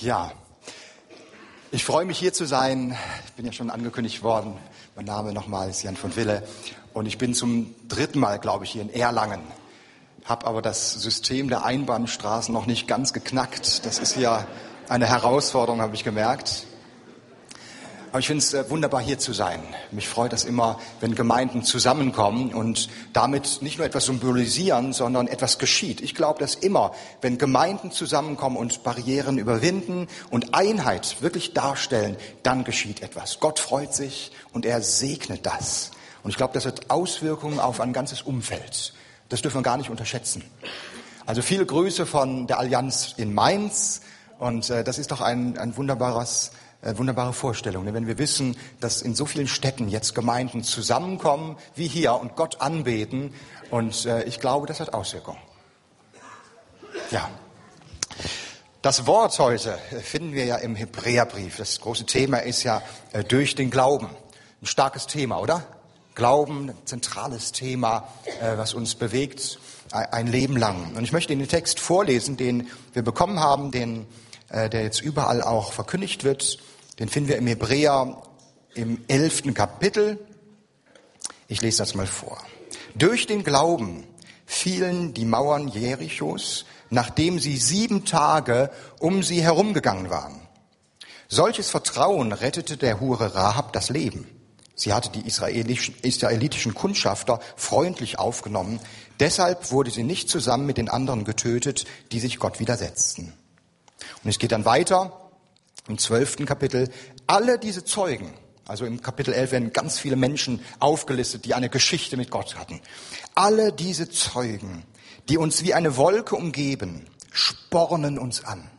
Ja, ich freue mich hier zu sein. Ich bin ja schon angekündigt worden. Mein Name nochmal ist Jan von Wille und ich bin zum dritten Mal, glaube ich, hier in Erlangen. Habe aber das System der Einbahnstraßen noch nicht ganz geknackt. Das ist ja eine Herausforderung, habe ich gemerkt. Aber ich finde es äh, wunderbar, hier zu sein. Mich freut es immer, wenn Gemeinden zusammenkommen und damit nicht nur etwas symbolisieren, sondern etwas geschieht. Ich glaube, dass immer, wenn Gemeinden zusammenkommen und Barrieren überwinden und Einheit wirklich darstellen, dann geschieht etwas. Gott freut sich und er segnet das. Und ich glaube, das hat Auswirkungen auf ein ganzes Umfeld. Das dürfen wir gar nicht unterschätzen. Also viele Grüße von der Allianz in Mainz. Und äh, das ist doch ein, ein wunderbares äh, wunderbare Vorstellung, ne? wenn wir wissen, dass in so vielen Städten jetzt Gemeinden zusammenkommen wie hier und Gott anbeten. Und äh, ich glaube, das hat Auswirkungen. Ja. Das Wort heute finden wir ja im Hebräerbrief. Das große Thema ist ja äh, durch den Glauben. Ein starkes Thema, oder? Glauben, ein zentrales Thema, äh, was uns bewegt ein Leben lang. Und ich möchte den Text vorlesen, den wir bekommen haben, den, äh, der jetzt überall auch verkündigt wird. Den finden wir im Hebräer im elften Kapitel. Ich lese das mal vor. Durch den Glauben fielen die Mauern Jerichos, nachdem sie sieben Tage um sie herumgegangen waren. Solches Vertrauen rettete der Hure Rahab das Leben. Sie hatte die israelischen, israelitischen Kundschafter freundlich aufgenommen. Deshalb wurde sie nicht zusammen mit den anderen getötet, die sich Gott widersetzten. Und es geht dann weiter im zwölften Kapitel, alle diese Zeugen, also im Kapitel 11 werden ganz viele Menschen aufgelistet, die eine Geschichte mit Gott hatten. Alle diese Zeugen, die uns wie eine Wolke umgeben, spornen uns an.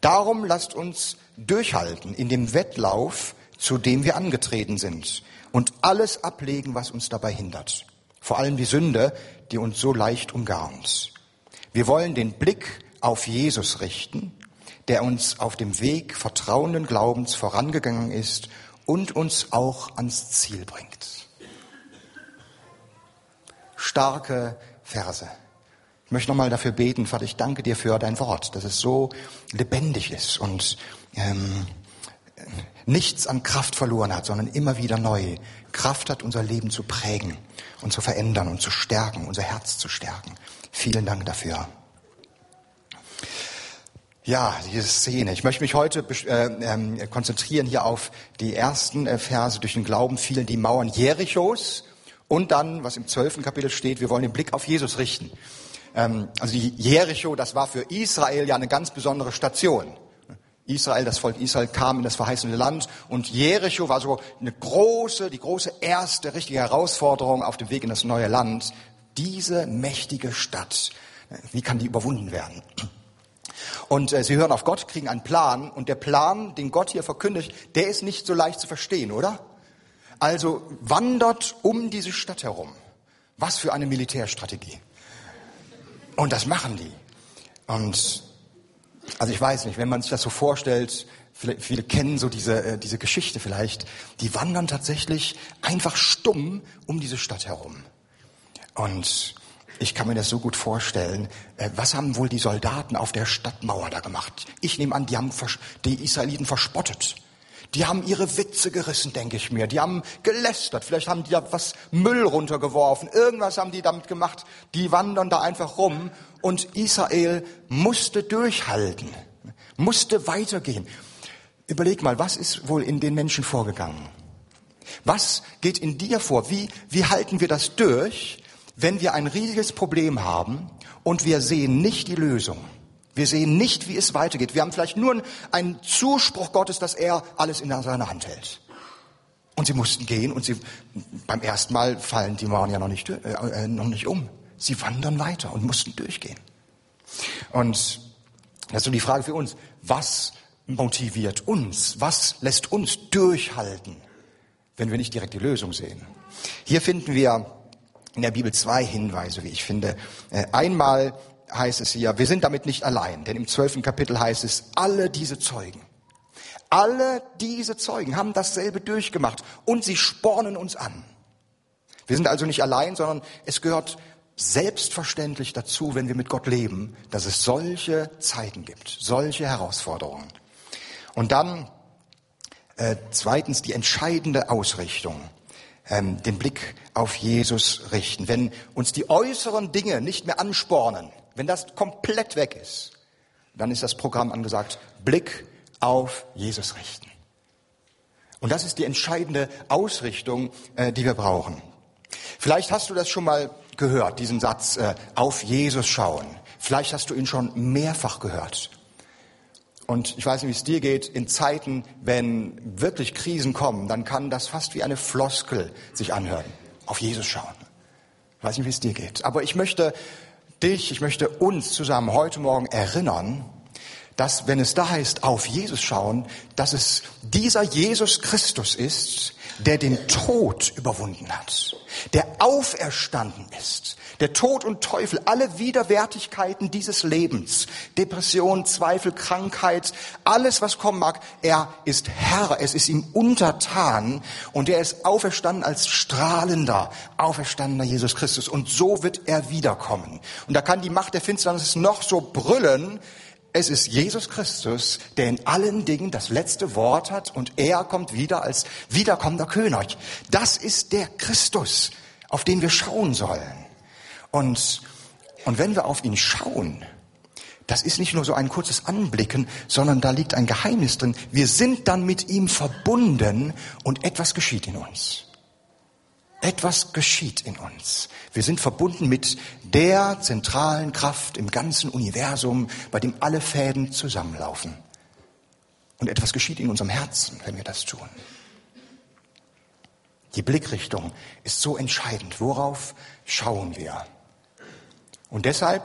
Darum lasst uns durchhalten in dem Wettlauf, zu dem wir angetreten sind und alles ablegen, was uns dabei hindert. Vor allem die Sünde, die uns so leicht umgarnt. Wir wollen den Blick auf Jesus richten, der uns auf dem Weg vertrauenden Glaubens vorangegangen ist und uns auch ans Ziel bringt. Starke Verse. Ich möchte nochmal dafür beten, Vater, ich danke dir für dein Wort, dass es so lebendig ist und ähm, nichts an Kraft verloren hat, sondern immer wieder neu Kraft hat, unser Leben zu prägen und zu verändern und zu stärken, unser Herz zu stärken. Vielen Dank dafür. Ja, diese Szene. Ich möchte mich heute äh, äh, konzentrieren hier auf die ersten äh, Verse. Durch den Glauben fielen die Mauern Jerichos und dann, was im zwölften Kapitel steht, wir wollen den Blick auf Jesus richten. Ähm, also die Jericho, das war für Israel ja eine ganz besondere Station. Israel, das Volk Israel kam in das verheißene Land und Jericho war so eine große, die große erste richtige Herausforderung auf dem Weg in das neue Land. Diese mächtige Stadt, wie kann die überwunden werden? Und äh, sie hören auf Gott, kriegen einen Plan und der Plan, den Gott hier verkündigt, der ist nicht so leicht zu verstehen, oder? Also wandert um diese Stadt herum. Was für eine Militärstrategie. Und das machen die. Und also ich weiß nicht, wenn man sich das so vorstellt, viele, kennen so diese, äh, diese Geschichte vielleicht, die wandern tatsächlich einfach stumm um diese Stadt herum. Und ich kann mir das so gut vorstellen. Äh, was haben wohl die Soldaten auf der Stadtmauer da gemacht? Ich nehme an, die haben die Israeliten verspottet. Die haben ihre Witze gerissen, denke ich mir. Die haben gelästert. Vielleicht haben die da was Müll runtergeworfen. Irgendwas haben die damit gemacht. Die wandern da einfach rum. Und Israel musste durchhalten, musste weitergehen. Überleg mal, was ist wohl in den Menschen vorgegangen? Was geht in dir vor? Wie, wie halten wir das durch, wenn wir ein riesiges Problem haben und wir sehen nicht die Lösung. Wir sehen nicht, wie es weitergeht. Wir haben vielleicht nur einen Zuspruch Gottes, dass er alles in seiner Hand hält. Und sie mussten gehen und sie, beim ersten Mal fallen die Mauern ja noch nicht, äh, äh, noch nicht um. Sie wandern weiter und mussten durchgehen. Und das ist so die Frage für uns. Was motiviert uns? Was lässt uns durchhalten, wenn wir nicht direkt die Lösung sehen? Hier finden wir in der Bibel zwei Hinweise, wie ich finde. Äh, einmal heißt es hier, wir sind damit nicht allein, denn im zwölften Kapitel heißt es, alle diese Zeugen, alle diese Zeugen haben dasselbe durchgemacht und sie spornen uns an. Wir sind also nicht allein, sondern es gehört selbstverständlich dazu, wenn wir mit Gott leben, dass es solche Zeiten gibt, solche Herausforderungen. Und dann äh, zweitens die entscheidende Ausrichtung, ähm, den Blick auf Jesus richten. Wenn uns die äußeren Dinge nicht mehr anspornen, wenn das komplett weg ist, dann ist das Programm angesagt, Blick auf Jesus richten. Und das ist die entscheidende Ausrichtung, äh, die wir brauchen. Vielleicht hast du das schon mal gehört, diesen Satz, äh, auf Jesus schauen. Vielleicht hast du ihn schon mehrfach gehört. Und ich weiß nicht, wie es dir geht, in Zeiten, wenn wirklich Krisen kommen, dann kann das fast wie eine Floskel sich anhören. Auf Jesus schauen. Ich weiß nicht, wie es dir geht. Aber ich möchte dich, ich möchte uns zusammen heute Morgen erinnern, dass, wenn es da heißt, auf Jesus schauen, dass es dieser Jesus Christus ist, der den Tod überwunden hat, der auferstanden ist, der Tod und Teufel, alle Widerwärtigkeiten dieses Lebens, Depression, Zweifel, Krankheit, alles, was kommen mag, er ist Herr, es ist ihm untertan und er ist auferstanden als strahlender, auferstandener Jesus Christus und so wird er wiederkommen. Und da kann die Macht der Finsternis noch so brüllen, es ist Jesus Christus, der in allen Dingen das letzte Wort hat und er kommt wieder als wiederkommender König. Das ist der Christus, auf den wir schauen sollen. Und, und wenn wir auf ihn schauen, das ist nicht nur so ein kurzes Anblicken, sondern da liegt ein Geheimnis drin. Wir sind dann mit ihm verbunden und etwas geschieht in uns. Etwas geschieht in uns. Wir sind verbunden mit der zentralen Kraft im ganzen Universum, bei dem alle Fäden zusammenlaufen. Und etwas geschieht in unserem Herzen, wenn wir das tun. Die Blickrichtung ist so entscheidend. Worauf schauen wir? Und deshalb,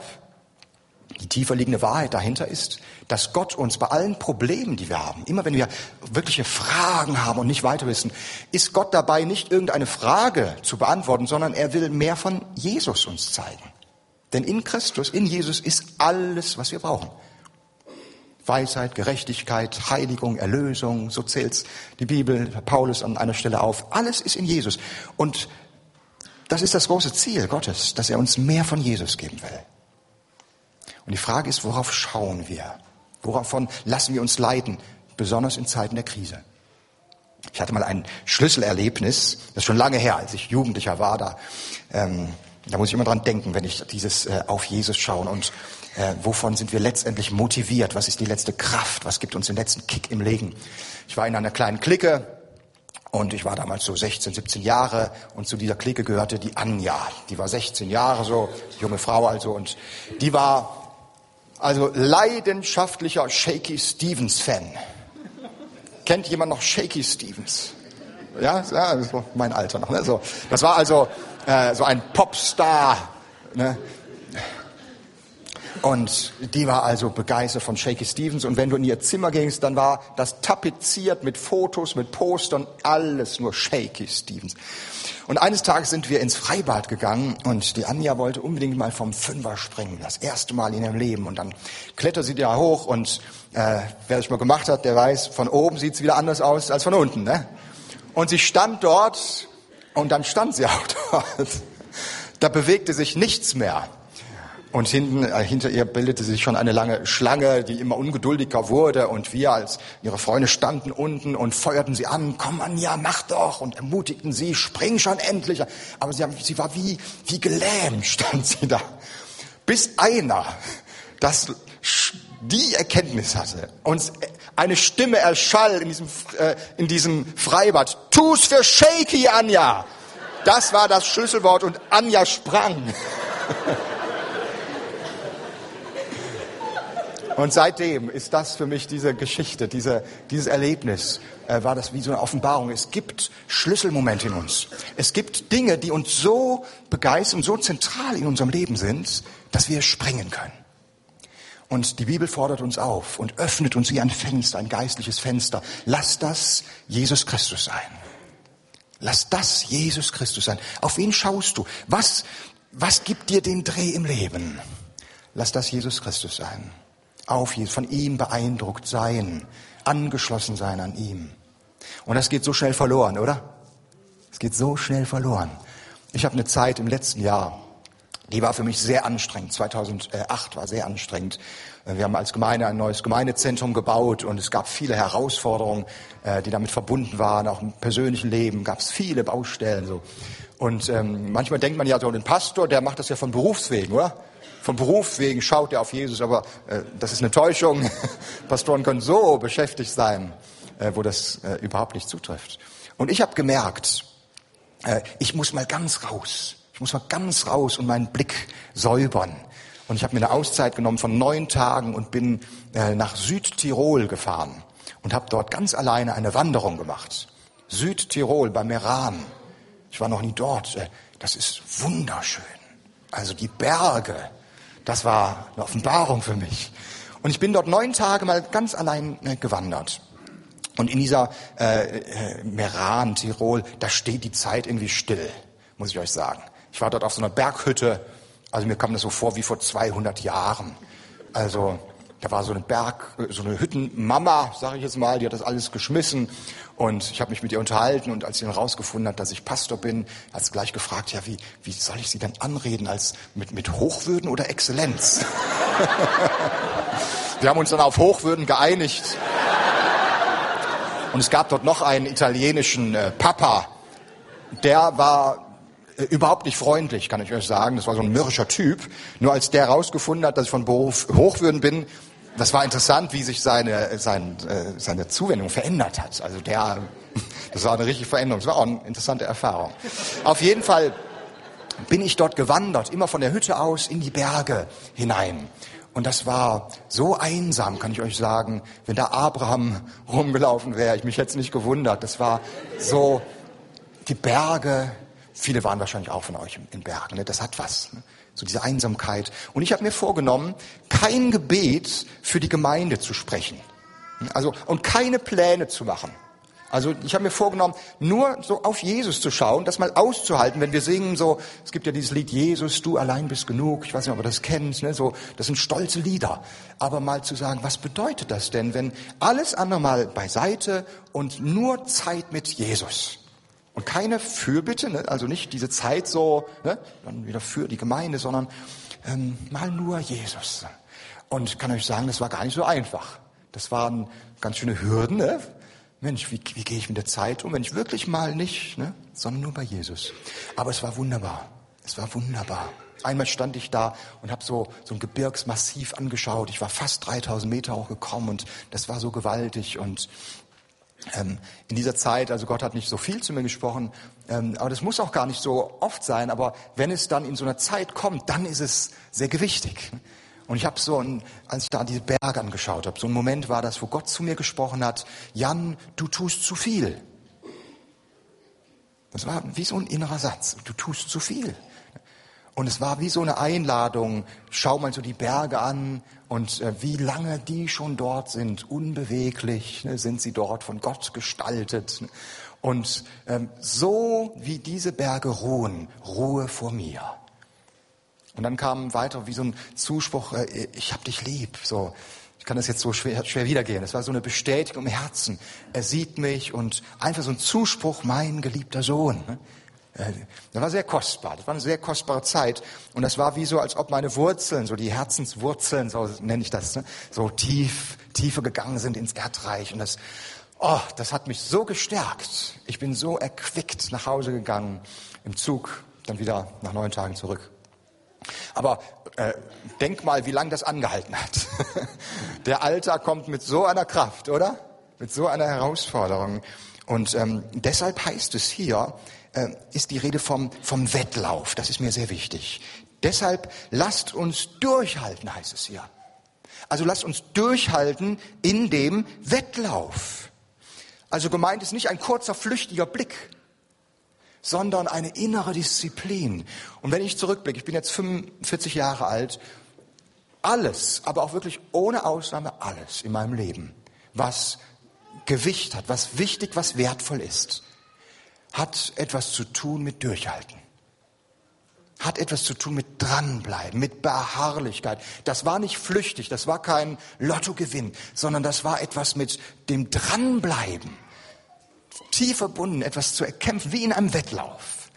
die tiefer liegende Wahrheit dahinter ist, dass Gott uns bei allen Problemen, die wir haben, immer wenn wir wirkliche Fragen haben und nicht weiter wissen, ist Gott dabei nicht irgendeine Frage zu beantworten, sondern er will mehr von Jesus uns zeigen. Denn in Christus, in Jesus ist alles, was wir brauchen. Weisheit, Gerechtigkeit, Heiligung, Erlösung, so zählt die Bibel, Paulus an einer Stelle auf. Alles ist in Jesus. Und das ist das große Ziel Gottes, dass er uns mehr von Jesus geben will. Und die Frage ist, worauf schauen wir? Woravon lassen wir uns leiten, besonders in Zeiten der Krise? Ich hatte mal ein Schlüsselerlebnis, das ist schon lange her, als ich Jugendlicher war. Da, ähm, da muss ich immer dran denken, wenn ich dieses äh, auf Jesus schaue und äh, wovon sind wir letztendlich motiviert? Was ist die letzte Kraft? Was gibt uns den letzten Kick im Leben? Ich war in einer kleinen Clique und ich war damals so 16, 17 Jahre und zu dieser Clique gehörte die Anja. Die war 16 Jahre so, junge Frau also und die war also leidenschaftlicher Shaky Stevens Fan. Kennt jemand noch Shaky Stevens? Ja, ja das mein Alter noch. Ne? So, das war also äh, so ein Popstar. Ne? Und die war also begeistert von Shaky Stevens. Und wenn du in ihr Zimmer gingst, dann war das tapeziert mit Fotos, mit Postern, alles nur Shaky Stevens. Und eines Tages sind wir ins Freibad gegangen und die Anja wollte unbedingt mal vom Fünfer springen. Das erste Mal in ihrem Leben. Und dann klettert sie da hoch und äh, wer das mal gemacht hat, der weiß, von oben sieht es wieder anders aus als von unten. Ne? Und sie stand dort und dann stand sie auch dort. Da bewegte sich nichts mehr. Und hinten, äh, hinter ihr bildete sich schon eine lange Schlange, die immer ungeduldiger wurde. Und wir als ihre Freunde standen unten und feuerten sie an. Komm Anja, mach doch! Und ermutigten sie, spring schon endlich. Aber sie, sie war wie, wie gelähmt, stand sie da. Bis einer das, die Erkenntnis hatte und eine Stimme erschall in diesem, äh, in diesem Freibad. Tu's für Shaky, Anja! Das war das Schlüsselwort und Anja sprang. Und seitdem ist das für mich diese Geschichte, diese, dieses Erlebnis, äh, war das wie so eine Offenbarung. Es gibt Schlüsselmomente in uns. Es gibt Dinge, die uns so begeistern so zentral in unserem Leben sind, dass wir springen können. Und die Bibel fordert uns auf und öffnet uns wie ein Fenster, ein geistliches Fenster. Lass das Jesus Christus sein. Lass das Jesus Christus sein. Auf wen schaust du? Was, was gibt dir den Dreh im Leben? Lass das Jesus Christus sein auf Jesus, von ihm beeindruckt sein, angeschlossen sein an ihm. Und das geht so schnell verloren, oder? Es geht so schnell verloren. Ich habe eine Zeit im letzten Jahr Die war für mich sehr anstrengend. 2008 war sehr anstrengend. Wir haben als Gemeinde ein neues Gemeindezentrum gebaut und es gab viele Herausforderungen, äh, die damit verbunden waren. Auch im persönlichen Leben gab es viele Baustellen. So. Und ähm, manchmal denkt man ja so, ein Pastor, der macht das ja von Berufswegen, oder? Von Berufswegen schaut er auf Jesus, aber äh, das ist eine Täuschung. Pastoren können so beschäftigt sein, äh, wo das äh, überhaupt nicht zutrifft. Und ich habe gemerkt, äh, ich muss mal ganz raus. Ich muss mal ganz raus und meinen Blick säubern. Und ich habe mir eine Auszeit genommen von neun Tagen und bin äh, nach Südtirol gefahren und habe dort ganz alleine eine Wanderung gemacht. Südtirol bei Meran. Ich war noch nie dort. Äh, das ist wunderschön. Also die Berge, das war eine Offenbarung für mich. Und ich bin dort neun Tage mal ganz allein äh, gewandert. Und in dieser äh, äh, Meran, Tirol, da steht die Zeit irgendwie still, muss ich euch sagen. Ich war dort auf so einer Berghütte also mir kam das so vor wie vor 200 Jahren. Also da war so eine Berg, so eine Hüttenmama, sage ich jetzt mal, die hat das alles geschmissen und ich habe mich mit ihr unterhalten und als sie dann rausgefunden hat, dass ich Pastor bin, hat sie gleich gefragt, ja, wie, wie soll ich sie denn anreden, als mit, mit Hochwürden oder Exzellenz? Wir haben uns dann auf Hochwürden geeinigt. Und es gab dort noch einen italienischen äh, Papa, der war äh, überhaupt nicht freundlich, kann ich euch sagen. Das war so ein mürrischer Typ. Nur als der herausgefunden hat, dass ich von Beruf Hochwürden bin, das war interessant, wie sich seine, seine, äh, seine Zuwendung verändert hat. Also der, das war eine richtige Veränderung. Das war auch eine interessante Erfahrung. Auf jeden Fall bin ich dort gewandert, immer von der Hütte aus in die Berge hinein. Und das war so einsam, kann ich euch sagen. Wenn da Abraham rumgelaufen wäre, ich mich jetzt nicht gewundert. Das war so die Berge, Viele waren wahrscheinlich auch von euch in Bergen. Ne? Das hat was. Ne? So diese Einsamkeit. Und ich habe mir vorgenommen, kein Gebet für die Gemeinde zu sprechen. Also und keine Pläne zu machen. Also ich habe mir vorgenommen, nur so auf Jesus zu schauen, das mal auszuhalten, wenn wir singen so, es gibt ja dieses Lied Jesus, du allein bist genug, ich weiß nicht, ob ihr das kennt, ne? so, das sind stolze Lieder. Aber mal zu sagen, was bedeutet das denn, wenn alles andere mal beiseite und nur Zeit mit Jesus? Und keine Fürbitte, ne? also nicht diese Zeit so, ne? dann wieder für die Gemeinde, sondern ähm, mal nur Jesus. Und kann euch sagen, das war gar nicht so einfach. Das waren ganz schöne Hürden. Ne? Mensch, wie, wie gehe ich mit der Zeit um, wenn ich wirklich mal nicht, ne? sondern nur bei Jesus. Aber es war wunderbar. Es war wunderbar. Einmal stand ich da und habe so, so ein Gebirgsmassiv angeschaut. Ich war fast 3000 Meter hochgekommen und das war so gewaltig. Und ähm, in dieser Zeit, also Gott hat nicht so viel zu mir gesprochen, ähm, aber das muss auch gar nicht so oft sein, aber wenn es dann in so einer Zeit kommt, dann ist es sehr gewichtig. Und ich habe so, ein, als ich da diese Berge angeschaut habe, so ein Moment war das, wo Gott zu mir gesprochen hat, Jan, du tust zu viel. Das war wie so ein innerer Satz, du tust zu viel. Und es war wie so eine Einladung, schau mal so die Berge an und äh, wie lange die schon dort sind, unbeweglich ne, sind sie dort von Gott gestaltet. Und ähm, so wie diese Berge ruhen, Ruhe vor mir. Und dann kam weiter wie so ein Zuspruch, äh, ich hab dich lieb. So, ich kann das jetzt so schwer, schwer wiedergehen. Es war so eine Bestätigung im Herzen. Er sieht mich und einfach so ein Zuspruch, mein geliebter Sohn. Äh, das war sehr kostbar. Das war eine sehr kostbare Zeit. Und das war wie so, als ob meine Wurzeln, so die Herzenswurzeln, so nenne ich das, ne, so tief, tiefer gegangen sind ins Erdreich. Und das, oh, das hat mich so gestärkt. Ich bin so erquickt nach Hause gegangen, im Zug, dann wieder nach neun Tagen zurück. Aber äh, denk mal, wie lange das angehalten hat. Der Alltag kommt mit so einer Kraft, oder? Mit so einer Herausforderung. Und ähm, deshalb heißt es hier, äh, ist die Rede vom, vom Wettlauf. Das ist mir sehr wichtig. Deshalb lasst uns durchhalten, heißt es hier. Also lasst uns durchhalten in dem Wettlauf. Also gemeint ist nicht ein kurzer, flüchtiger Blick, sondern eine innere Disziplin. Und wenn ich zurückblicke, ich bin jetzt 45 Jahre alt, alles, aber auch wirklich ohne Ausnahme alles in meinem Leben, was Gewicht hat, was wichtig, was wertvoll ist, hat etwas zu tun mit Durchhalten. Hat etwas zu tun mit Dranbleiben, mit Beharrlichkeit. Das war nicht flüchtig, das war kein Lottogewinn, sondern das war etwas mit dem Dranbleiben. Tief verbunden, etwas zu erkämpfen, wie in einem Wettlauf.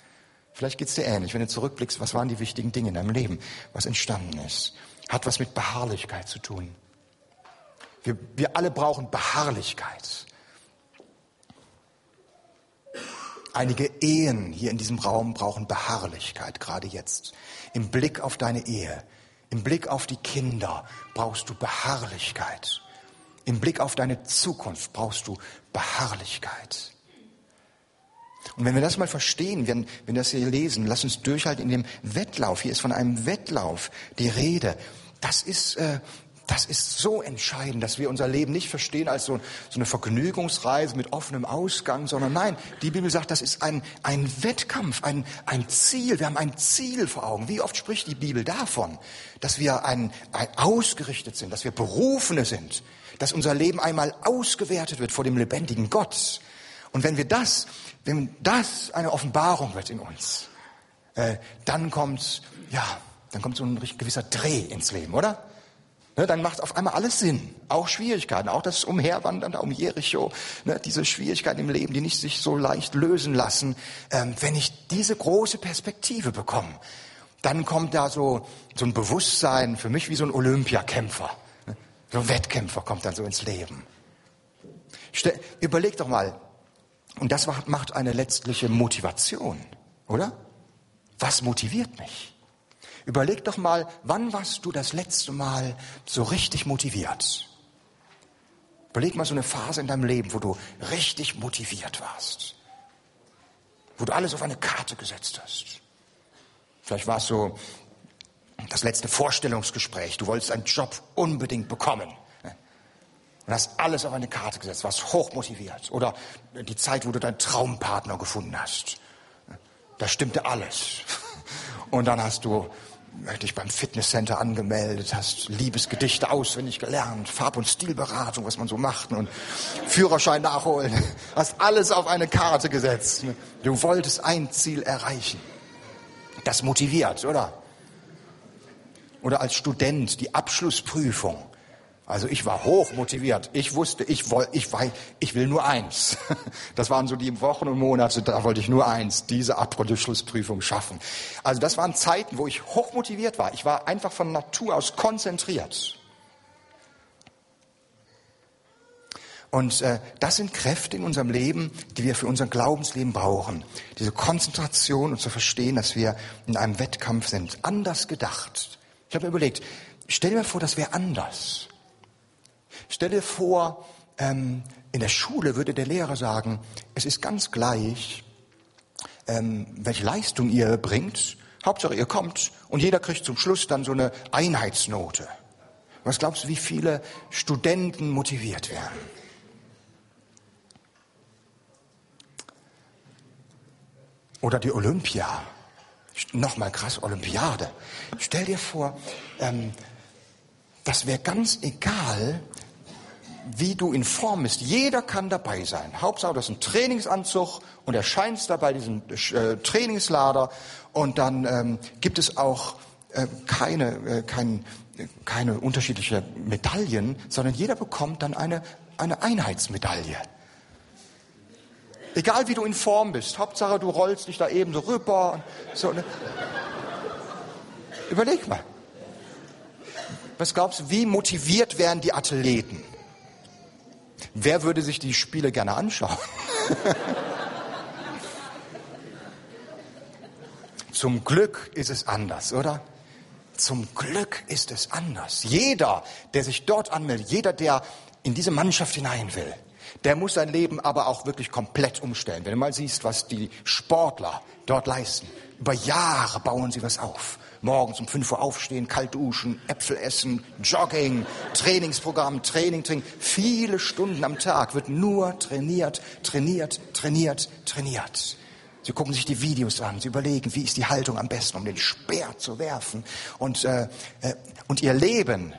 Vielleicht geht's dir ähnlich, wenn du zurückblickst, was waren die wichtigen Dinge in deinem Leben, was entstanden ist. Hat was mit Beharrlichkeit zu tun. Wir, wir alle brauchen Beharrlichkeit. Einige Ehen hier in diesem Raum brauchen Beharrlichkeit, gerade jetzt. Im Blick auf deine Ehe, im Blick auf die Kinder brauchst du Beharrlichkeit. Im Blick auf deine Zukunft brauchst du Beharrlichkeit. Und wenn wir das mal verstehen, wenn, wir das hier lesen, lass uns durchhalten in dem Wettlauf. Hier ist von einem Wettlauf die Rede. Das ist, äh, das ist so entscheidend, dass wir unser Leben nicht verstehen als so, so eine Vergnügungsreise mit offenem Ausgang, sondern nein, die Bibel sagt, das ist ein, ein Wettkampf, ein, ein Ziel. Wir haben ein Ziel vor Augen. Wie oft spricht die Bibel davon, dass wir ein, ein ausgerichtet sind, dass wir Berufene sind, dass unser Leben einmal ausgewertet wird vor dem lebendigen Gott. Und wenn wir das, wenn das eine Offenbarung wird in uns, äh, dann kommt, ja, dann kommt so ein gewisser Dreh ins Leben, oder? Ne, dann macht auf einmal alles Sinn. Auch Schwierigkeiten, auch das Umherwandern da um Jericho, ne, diese Schwierigkeiten im Leben, die nicht sich so leicht lösen lassen. Ähm, wenn ich diese große Perspektive bekomme, dann kommt da so, so ein Bewusstsein für mich wie so ein Olympiakämpfer. Ne, so ein Wettkämpfer kommt dann so ins Leben. Stell, überleg doch mal, und das macht eine letztliche Motivation, oder? Was motiviert mich? Überleg doch mal, wann warst du das letzte Mal so richtig motiviert? Überleg mal so eine Phase in deinem Leben, wo du richtig motiviert warst. Wo du alles auf eine Karte gesetzt hast. Vielleicht war es so das letzte Vorstellungsgespräch. Du wolltest einen Job unbedingt bekommen. Und hast alles auf eine Karte gesetzt, warst hochmotiviert. Oder die Zeit, wo du deinen Traumpartner gefunden hast. Da stimmte alles. Und dann hast du dich beim Fitnesscenter angemeldet, hast Liebesgedichte auswendig gelernt, Farb- und Stilberatung, was man so macht und Führerschein nachholen, hast alles auf eine Karte gesetzt. Du wolltest ein Ziel erreichen. Das motiviert, oder? Oder als Student die Abschlussprüfung. Also ich war hoch motiviert. Ich wusste, ich, woll, ich, war, ich will nur eins. Das waren so die Wochen und Monate, da wollte ich nur eins, diese Abschlussprüfung schaffen. Also das waren Zeiten, wo ich hoch motiviert war. Ich war einfach von Natur aus konzentriert. Und äh, das sind Kräfte in unserem Leben, die wir für unser Glaubensleben brauchen. Diese Konzentration und zu verstehen, dass wir in einem Wettkampf sind. Anders gedacht. Ich habe mir überlegt, stell dir vor, das wäre anders. Stell dir vor, ähm, in der Schule würde der Lehrer sagen, es ist ganz gleich, ähm, welche Leistung ihr bringt. Hauptsache ihr kommt und jeder kriegt zum Schluss dann so eine Einheitsnote. Was glaubst du, wie viele Studenten motiviert werden? Oder die Olympia. Nochmal krass, Olympiade. Stell dir vor, ähm, das wäre ganz egal, wie du in Form bist. Jeder kann dabei sein. Hauptsache, das ist ein Trainingsanzug und erscheinst da bei diesem äh, Trainingslader und dann ähm, gibt es auch äh, keine, äh, kein, keine unterschiedliche Medaillen, sondern jeder bekommt dann eine, eine Einheitsmedaille. Egal wie du in Form bist, Hauptsache du rollst dich da eben so rüber. So, ne? Überleg mal. Was glaubst du, wie motiviert werden die Athleten? Wer würde sich die Spiele gerne anschauen? Zum Glück ist es anders, oder? Zum Glück ist es anders. Jeder, der sich dort anmeldet, jeder, der in diese Mannschaft hinein will, der muss sein Leben aber auch wirklich komplett umstellen. Wenn du mal siehst, was die Sportler dort leisten, über Jahre bauen sie was auf morgens um 5 Uhr aufstehen, kalt duschen, Äpfel essen, Jogging, Trainingsprogramm, Training, Training. Viele Stunden am Tag wird nur trainiert, trainiert, trainiert, trainiert. Sie gucken sich die Videos an, sie überlegen, wie ist die Haltung am besten, um den Speer zu werfen. Und, äh, äh, und ihr Leben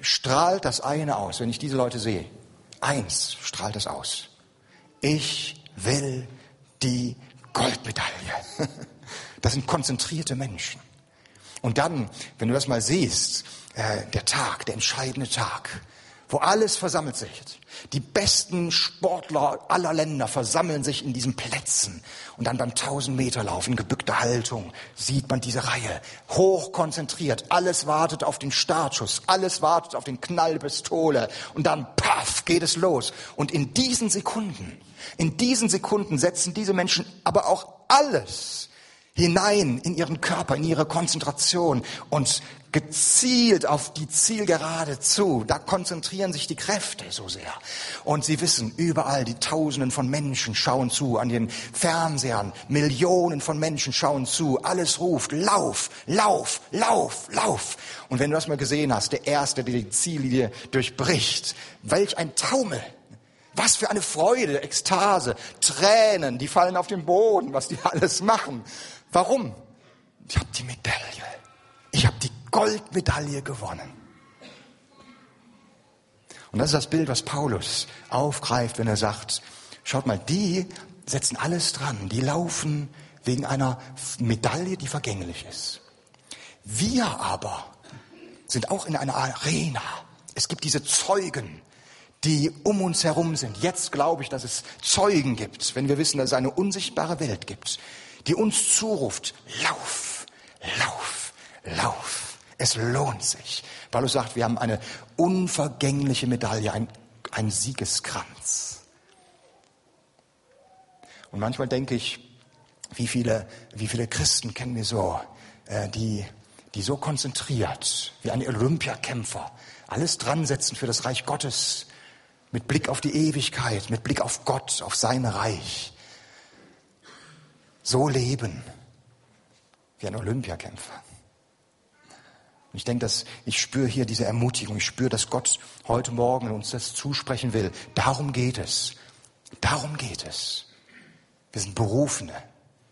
strahlt das eine aus, wenn ich diese Leute sehe. Eins strahlt es aus. Ich will die Goldmedaille. Das sind konzentrierte Menschen. Und dann, wenn du das mal siehst, äh, der Tag, der entscheidende Tag, wo alles versammelt sich. Die besten Sportler aller Länder versammeln sich in diesen Plätzen. Und dann beim 1000 Meter Lauf in gebückter Haltung sieht man diese Reihe hoch konzentriert. Alles wartet auf den Startschuss. Alles wartet auf den Knall Pistole. Und dann paff geht es los. Und in diesen Sekunden, in diesen Sekunden setzen diese Menschen aber auch alles hinein in ihren Körper, in ihre Konzentration und gezielt auf die Zielgerade zu. Da konzentrieren sich die Kräfte so sehr. Und sie wissen, überall die Tausenden von Menschen schauen zu, an den Fernsehern, Millionen von Menschen schauen zu. Alles ruft, lauf, lauf, lauf, lauf. Und wenn du das mal gesehen hast, der Erste, der die Ziellinie durchbricht, welch ein Taumel. Was für eine Freude, Ekstase, Tränen, die fallen auf den Boden, was die alles machen. Warum? Ich habe die Medaille. Ich habe die Goldmedaille gewonnen. Und das ist das Bild, was Paulus aufgreift, wenn er sagt, schaut mal, die setzen alles dran, die laufen wegen einer Medaille, die vergänglich ist. Wir aber sind auch in einer Arena. Es gibt diese Zeugen, die um uns herum sind. Jetzt glaube ich, dass es Zeugen gibt, wenn wir wissen, dass es eine unsichtbare Welt gibt, die uns zuruft, lauf, lauf, lauf. Es lohnt sich. Paulus sagt, wir haben eine unvergängliche Medaille, ein, ein Siegeskranz. Und manchmal denke ich, wie viele, wie viele Christen kennen wir so, äh, die, die so konzentriert, wie ein Olympiakämpfer, alles dran setzen für das Reich Gottes, mit Blick auf die Ewigkeit, mit Blick auf Gott, auf sein Reich. So leben wie ein Olympiakämpfer. Und ich denke, dass ich spüre hier diese Ermutigung. Ich spüre, dass Gott heute Morgen uns das zusprechen will. Darum geht es. Darum geht es. Wir sind Berufene.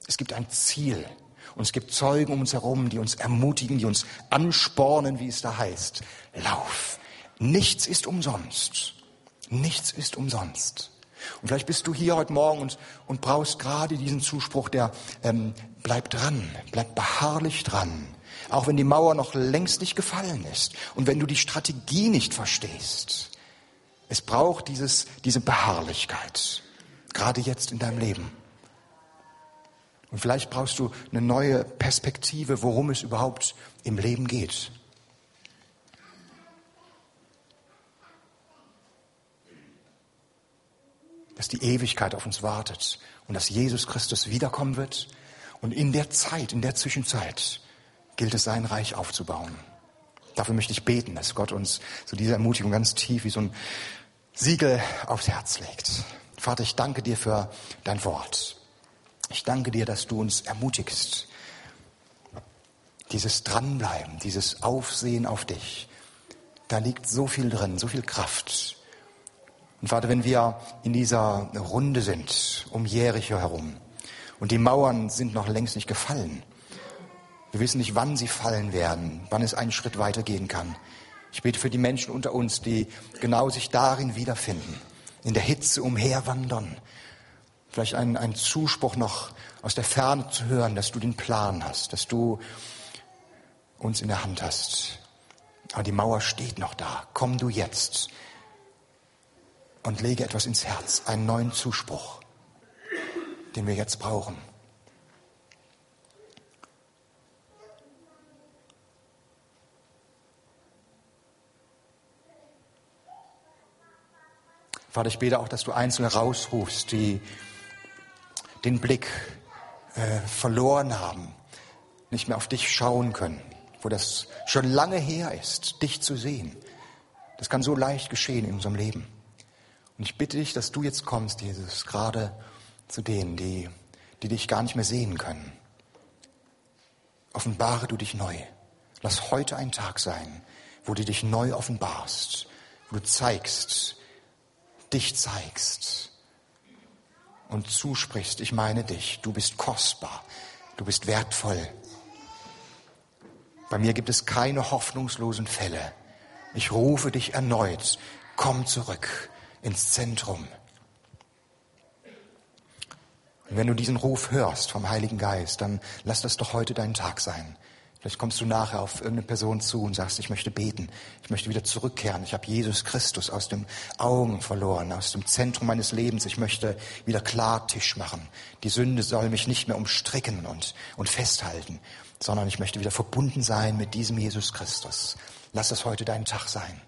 Es gibt ein Ziel. Und es gibt Zeugen um uns herum, die uns ermutigen, die uns anspornen, wie es da heißt. Lauf. Nichts ist umsonst. Nichts ist umsonst. Und vielleicht bist du hier heute Morgen und, und brauchst gerade diesen Zuspruch, der ähm, bleib dran, bleib beharrlich dran. Auch wenn die Mauer noch längst nicht gefallen ist und wenn du die Strategie nicht verstehst. Es braucht dieses, diese Beharrlichkeit, gerade jetzt in deinem Leben. Und vielleicht brauchst du eine neue Perspektive, worum es überhaupt im Leben geht. Dass die Ewigkeit auf uns wartet und dass Jesus Christus wiederkommen wird. Und in der Zeit, in der Zwischenzeit, gilt es, sein Reich aufzubauen. Dafür möchte ich beten, dass Gott uns so diese Ermutigung ganz tief wie so ein Siegel aufs Herz legt. Vater, ich danke dir für dein Wort. Ich danke dir, dass du uns ermutigst. Dieses Dranbleiben, dieses Aufsehen auf dich, da liegt so viel drin, so viel Kraft. Und Vater, wenn wir in dieser Runde sind, um Jericho herum, und die Mauern sind noch längst nicht gefallen, wir wissen nicht, wann sie fallen werden, wann es einen Schritt weitergehen kann. Ich bete für die Menschen unter uns, die genau sich darin wiederfinden, in der Hitze umherwandern. Vielleicht einen, einen Zuspruch noch aus der Ferne zu hören, dass du den Plan hast, dass du uns in der Hand hast. Aber die Mauer steht noch da. Komm du jetzt und lege etwas ins Herz, einen neuen Zuspruch, den wir jetzt brauchen. Vater, ich bete auch, dass du Einzelne rausrufst, die den Blick äh, verloren haben, nicht mehr auf dich schauen können, wo das schon lange her ist, dich zu sehen. Das kann so leicht geschehen in unserem Leben. Und ich bitte dich, dass du jetzt kommst, Jesus, gerade zu denen, die, die dich gar nicht mehr sehen können. Offenbare du dich neu. Lass heute ein Tag sein, wo du dich neu offenbarst, wo du zeigst, dich zeigst und zusprichst, ich meine dich, du bist kostbar, du bist wertvoll. Bei mir gibt es keine hoffnungslosen Fälle. Ich rufe dich erneut, komm zurück ins Zentrum. Und wenn du diesen Ruf hörst vom Heiligen Geist, dann lass das doch heute dein Tag sein, Vielleicht kommst du nachher auf irgendeine Person zu und sagst, ich möchte beten, ich möchte wieder zurückkehren. Ich habe Jesus Christus aus den Augen verloren, aus dem Zentrum meines Lebens. Ich möchte wieder Klartisch machen. Die Sünde soll mich nicht mehr umstricken und, und festhalten, sondern ich möchte wieder verbunden sein mit diesem Jesus Christus. Lass es heute dein Tag sein.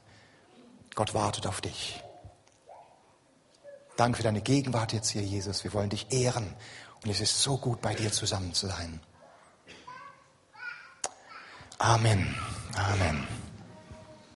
Gott wartet auf dich. Danke für deine Gegenwart jetzt hier, Jesus. Wir wollen dich ehren. Und es ist so gut, bei dir zusammen zu sein. Amen. Amen.